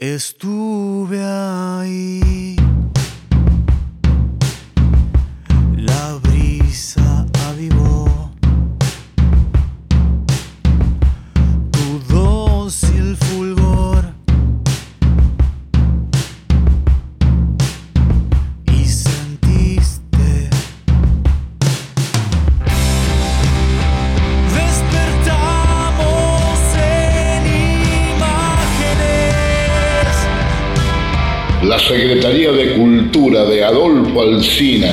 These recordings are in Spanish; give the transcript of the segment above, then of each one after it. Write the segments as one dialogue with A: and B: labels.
A: Estuve ahí. La
B: Secretaría de Cultura de Adolfo Alsina.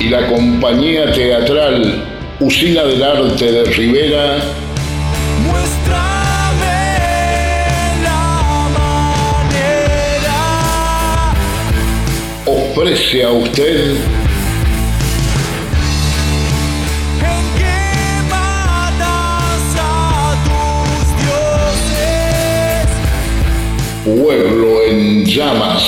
B: Y la compañía teatral Usina del Arte de Rivera.
A: La manera.
B: Ofrece a usted Pueblo en Llamas.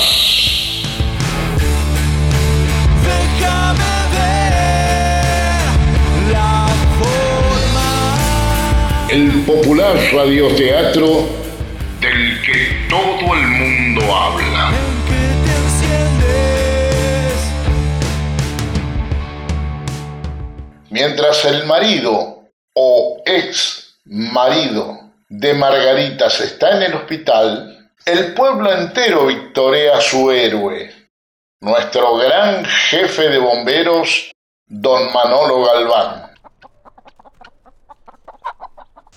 B: El popular radioteatro del que todo el mundo habla. Mientras el marido o ex marido de Margaritas está en el hospital, el pueblo entero victorea a su héroe, nuestro gran jefe de bomberos, don Manolo Galván.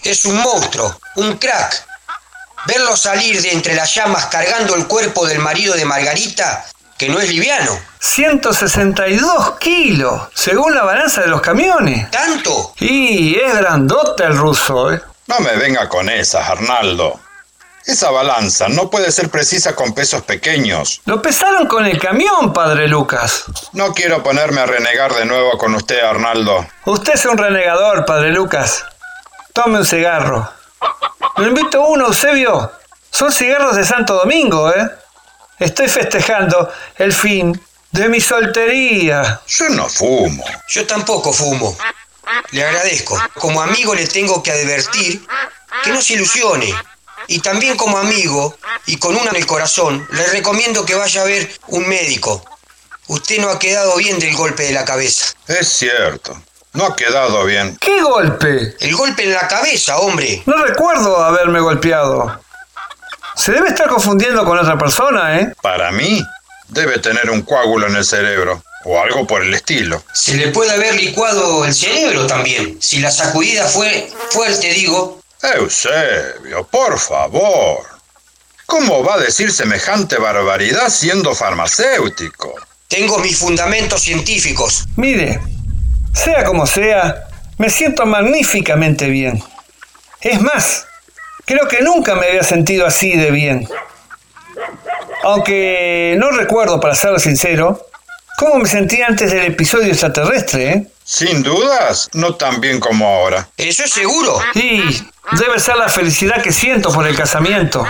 C: Es un monstruo, un crack. Verlo salir de entre las llamas cargando el cuerpo del marido de Margarita, que no es liviano.
D: 162 kilos, según la balanza de los camiones.
C: ¿Tanto?
D: Y es grandote el ruso, ¿eh?
E: No me venga con esas, Arnaldo. Esa balanza no puede ser precisa con pesos pequeños.
D: Lo pesaron con el camión, padre Lucas.
E: No quiero ponerme a renegar de nuevo con usted, Arnaldo.
D: Usted es un renegador, padre Lucas. Tome un cigarro. Le invito uno, Eusebio. Son cigarros de Santo Domingo, ¿eh? Estoy festejando el fin de mi soltería.
E: Yo no fumo.
C: Yo tampoco fumo. Le agradezco. Como amigo le tengo que advertir que no se ilusione. Y también como amigo, y con una en el corazón, le recomiendo que vaya a ver un médico. Usted no ha quedado bien del golpe de la cabeza.
E: Es cierto. No ha quedado bien.
D: ¿Qué golpe?
C: El golpe en la cabeza, hombre.
D: No recuerdo haberme golpeado. Se debe estar confundiendo con otra persona, ¿eh?
E: Para mí, debe tener un coágulo en el cerebro. O algo por el estilo.
C: Se le puede haber licuado el cerebro también. Si la sacudida fue fuerte, digo.
E: Eusebio, por favor. ¿Cómo va a decir semejante barbaridad siendo farmacéutico?
C: Tengo mis fundamentos científicos.
D: Mire, sea como sea, me siento magníficamente bien. Es más, creo que nunca me había sentido así de bien. Aunque no recuerdo, para ser sincero, cómo me sentí antes del episodio extraterrestre, ¿eh?
E: Sin dudas, no tan bien como ahora.
C: Eso es seguro.
D: Y debe ser la felicidad que siento por el casamiento.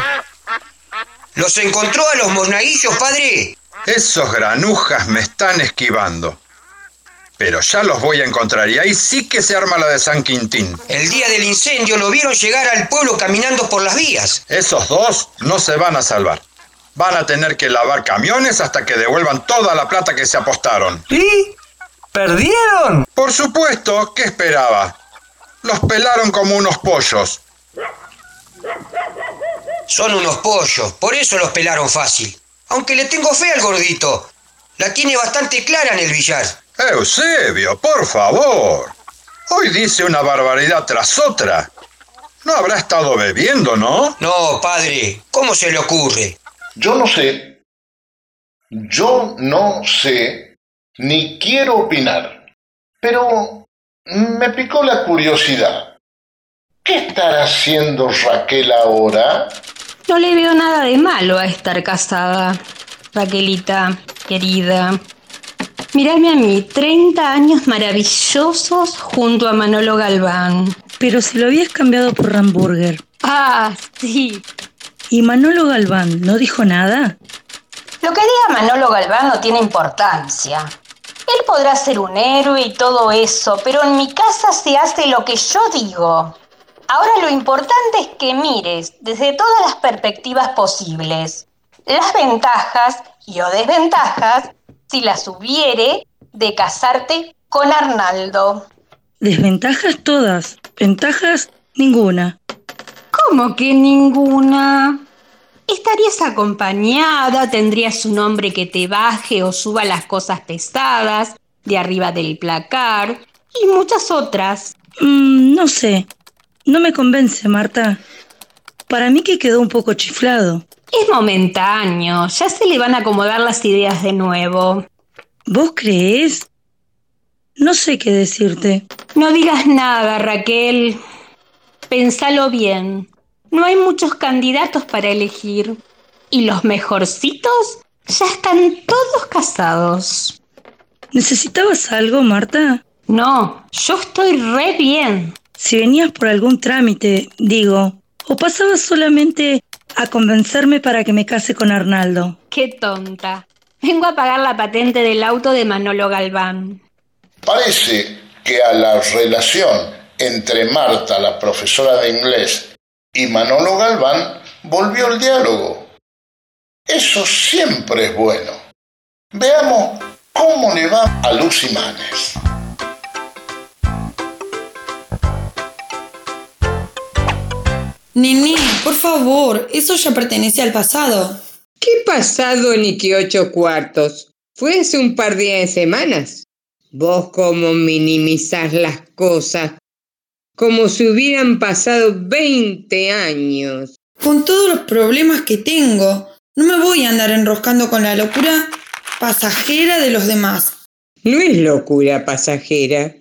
C: ¿Los encontró a los monaguillos, padre?
E: Esos granujas me están esquivando. Pero ya los voy a encontrar y ahí sí que se arma la de San Quintín.
C: El día del incendio lo vieron llegar al pueblo caminando por las vías.
E: Esos dos no se van a salvar. Van a tener que lavar camiones hasta que devuelvan toda la plata que se apostaron.
D: ¿Y? ¿Perdieron?
E: Por supuesto, ¿qué esperaba? Los pelaron como unos pollos.
C: Son unos pollos, por eso los pelaron fácil. Aunque le tengo fe al gordito. La tiene bastante clara en el billar.
E: Eusebio, por favor. Hoy dice una barbaridad tras otra. No habrá estado bebiendo, ¿no?
C: No, padre, ¿cómo se le ocurre?
B: Yo no sé, yo no sé, ni quiero opinar, pero me picó la curiosidad. ¿Qué estará haciendo Raquel ahora?
F: No le veo nada de malo a estar casada, Raquelita, querida. Mirarme a mí, 30 años maravillosos junto a Manolo Galván.
G: Pero si lo habías cambiado por hamburger.
F: Ah, sí.
G: ¿Y Manolo Galván no dijo nada?
F: Lo que diga Manolo Galván no tiene importancia. Él podrá ser un héroe y todo eso, pero en mi casa se hace lo que yo digo. Ahora lo importante es que mires desde todas las perspectivas posibles. Las ventajas y o desventajas, si las hubiere, de casarte con Arnaldo.
G: Desventajas todas, ventajas ninguna.
F: ¿Cómo que ninguna? Estarías acompañada, tendrías un hombre que te baje o suba las cosas pesadas de arriba del placar y muchas otras.
G: Mm, no sé, no me convence, Marta. Para mí que quedó un poco chiflado.
F: Es momentáneo, ya se le van a acomodar las ideas de nuevo.
G: ¿Vos crees? No sé qué decirte.
F: No digas nada, Raquel. Pensalo bien. No hay muchos candidatos para elegir. Y los mejorcitos ya están todos casados.
G: ¿Necesitabas algo, Marta?
F: No, yo estoy re bien.
G: Si venías por algún trámite, digo, o pasabas solamente a convencerme para que me case con Arnaldo.
F: Qué tonta. Vengo a pagar la patente del auto de Manolo Galván.
B: Parece que a la relación entre Marta, la profesora de inglés, y Manolo Galván volvió el diálogo. Eso siempre es bueno. Veamos cómo le va a Lucy Manes.
H: Nene, por favor, eso ya pertenece al pasado.
I: ¿Qué pasado ni que ocho cuartos? Fue hace un par de semanas. Vos cómo minimizás las cosas, como si hubieran pasado 20 años.
H: Con todos los problemas que tengo, no me voy a andar enroscando con la locura pasajera de los demás.
I: No es locura pasajera.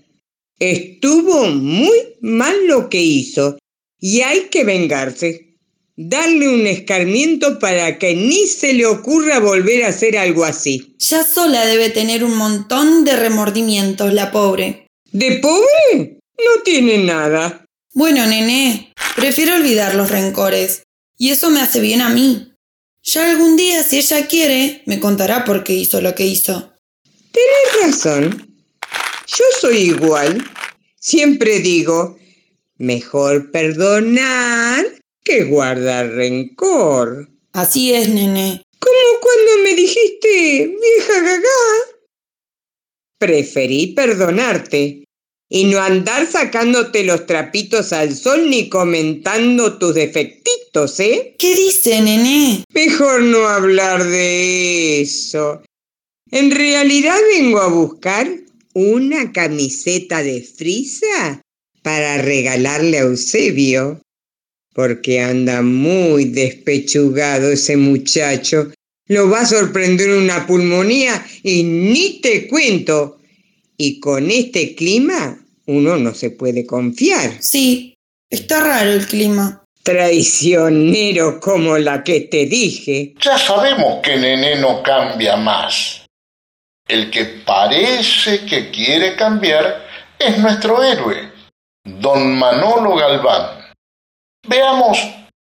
I: Estuvo muy mal lo que hizo y hay que vengarse. Darle un escarmiento para que ni se le ocurra volver a hacer algo así.
H: Ya sola debe tener un montón de remordimientos, la pobre.
I: ¿De pobre? No tiene nada.
H: Bueno, nené, prefiero olvidar los rencores. Y eso me hace bien a mí. Ya algún día, si ella quiere, me contará por qué hizo lo que hizo.
I: Tenés razón. Yo soy igual. Siempre digo, mejor perdonar que guardar rencor.
H: Así es, nené.
I: Como cuando me dijiste, vieja gaga. Preferí perdonarte y no andar sacándote los trapitos al sol ni comentando tus defectitos, ¿eh?
H: ¿Qué dice, nené?
I: Mejor no hablar de eso. En realidad vengo a buscar una camiseta de frisa para regalarle a Eusebio, porque anda muy despechugado ese muchacho. Lo va a sorprender una pulmonía y ni te cuento. Y con este clima uno no se puede confiar.
H: Sí, está raro el clima.
I: Traicionero como la que te dije.
B: Ya sabemos que Nené no cambia más. El que parece que quiere cambiar es nuestro héroe, don Manolo Galván. Veamos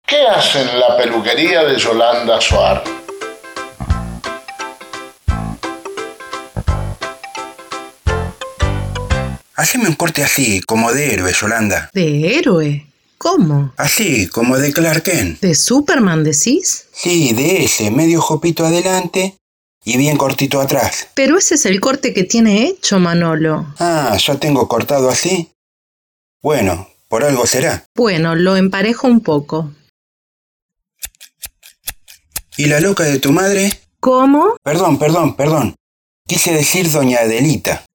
B: qué hace en la peluquería de Yolanda Soar.
J: Haceme un corte así, como de héroe, Yolanda.
K: ¿De héroe? ¿Cómo?
J: Así, como de Clark Kent.
K: ¿De Superman decís?
J: Sí, de ese, medio jopito adelante y bien cortito atrás.
K: Pero ese es el corte que tiene hecho Manolo.
J: Ah, ¿ya tengo cortado así? Bueno, por algo será.
K: Bueno, lo emparejo un poco.
J: ¿Y la loca de tu madre?
K: ¿Cómo?
J: Perdón, perdón, perdón. Quise decir doña Adelita.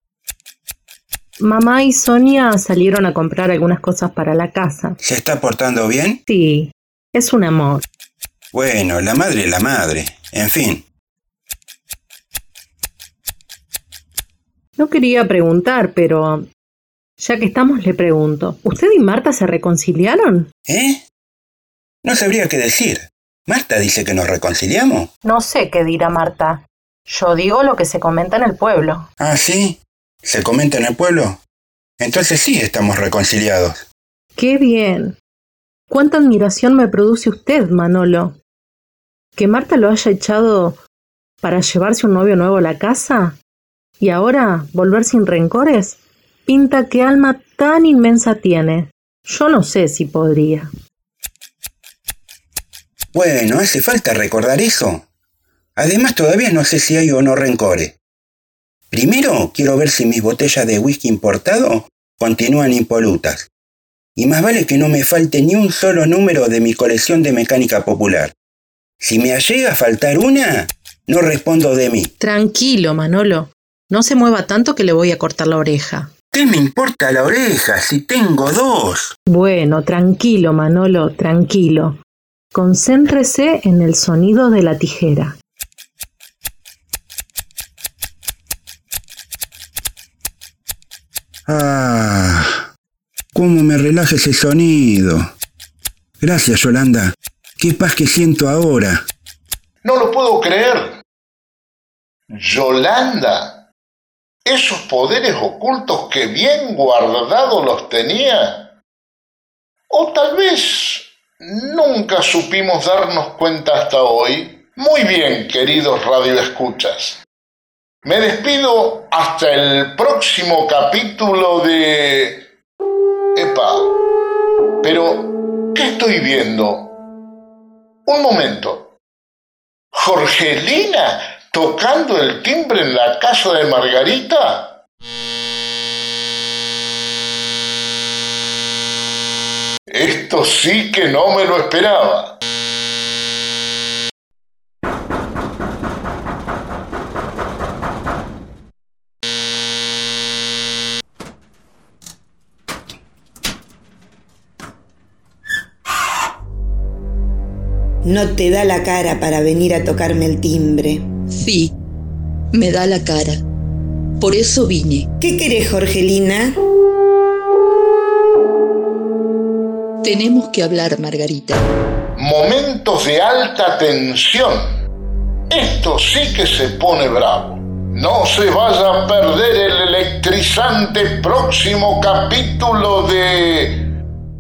K: Mamá y Sonia salieron a comprar algunas cosas para la casa.
J: ¿Se está portando bien?
K: Sí, es un amor.
J: Bueno, la madre es la madre. En fin.
K: No quería preguntar, pero ya que estamos le pregunto. ¿Usted y Marta se reconciliaron?
J: ¿Eh? No sabría qué decir. Marta dice que nos reconciliamos.
K: No sé qué dirá Marta. Yo digo lo que se comenta en el pueblo.
J: Ah, sí. ¿Se comenta en el pueblo? Entonces sí estamos reconciliados.
K: ¡Qué bien! ¿Cuánta admiración me produce usted, Manolo? ¿Que Marta lo haya echado para llevarse un novio nuevo a la casa? Y ahora, volver sin rencores, pinta qué alma tan inmensa tiene. Yo no sé si podría.
J: Bueno, hace falta recordar eso. Además, todavía no sé si hay o no rencores. Primero, quiero ver si mis botellas de whisky importado continúan impolutas. Y más vale que no me falte ni un solo número de mi colección de mecánica popular. Si me llega a faltar una, no respondo de mí.
K: Tranquilo, Manolo. No se mueva tanto que le voy a cortar la oreja.
J: ¿Qué me importa la oreja si tengo dos?
K: Bueno, tranquilo, Manolo, tranquilo. Concéntrese en el sonido de la tijera.
J: Ah, cómo me relaja ese sonido. Gracias, Yolanda. Qué paz que siento ahora.
B: No lo puedo creer. Yolanda, esos poderes ocultos que bien guardados los tenía. O tal vez nunca supimos darnos cuenta hasta hoy. Muy bien, queridos radioescuchas. Me despido hasta el próximo capítulo de... Epa, pero ¿qué estoy viendo? Un momento. ¿Jorgelina tocando el timbre en la casa de Margarita? Esto sí que no me lo esperaba.
L: No te da la cara para venir a tocarme el timbre.
M: Sí, me da la cara. Por eso vine.
L: ¿Qué querés, Jorgelina?
M: Tenemos que hablar, Margarita.
B: Momentos de alta tensión. Esto sí que se pone bravo. No se vaya a perder el electrizante próximo capítulo de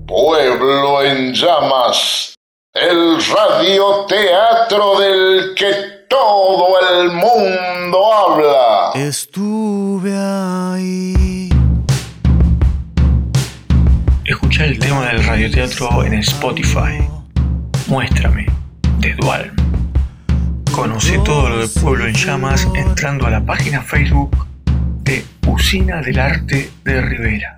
B: Pueblo en llamas, el radioteatro del que todo el mundo habla.
A: Estuve ahí.
N: Escucha el tema del radioteatro en Spotify. Muéstrame, de Dual. Conoce todo lo de Pueblo en Llamas entrando a la página Facebook de Usina del Arte de Rivera.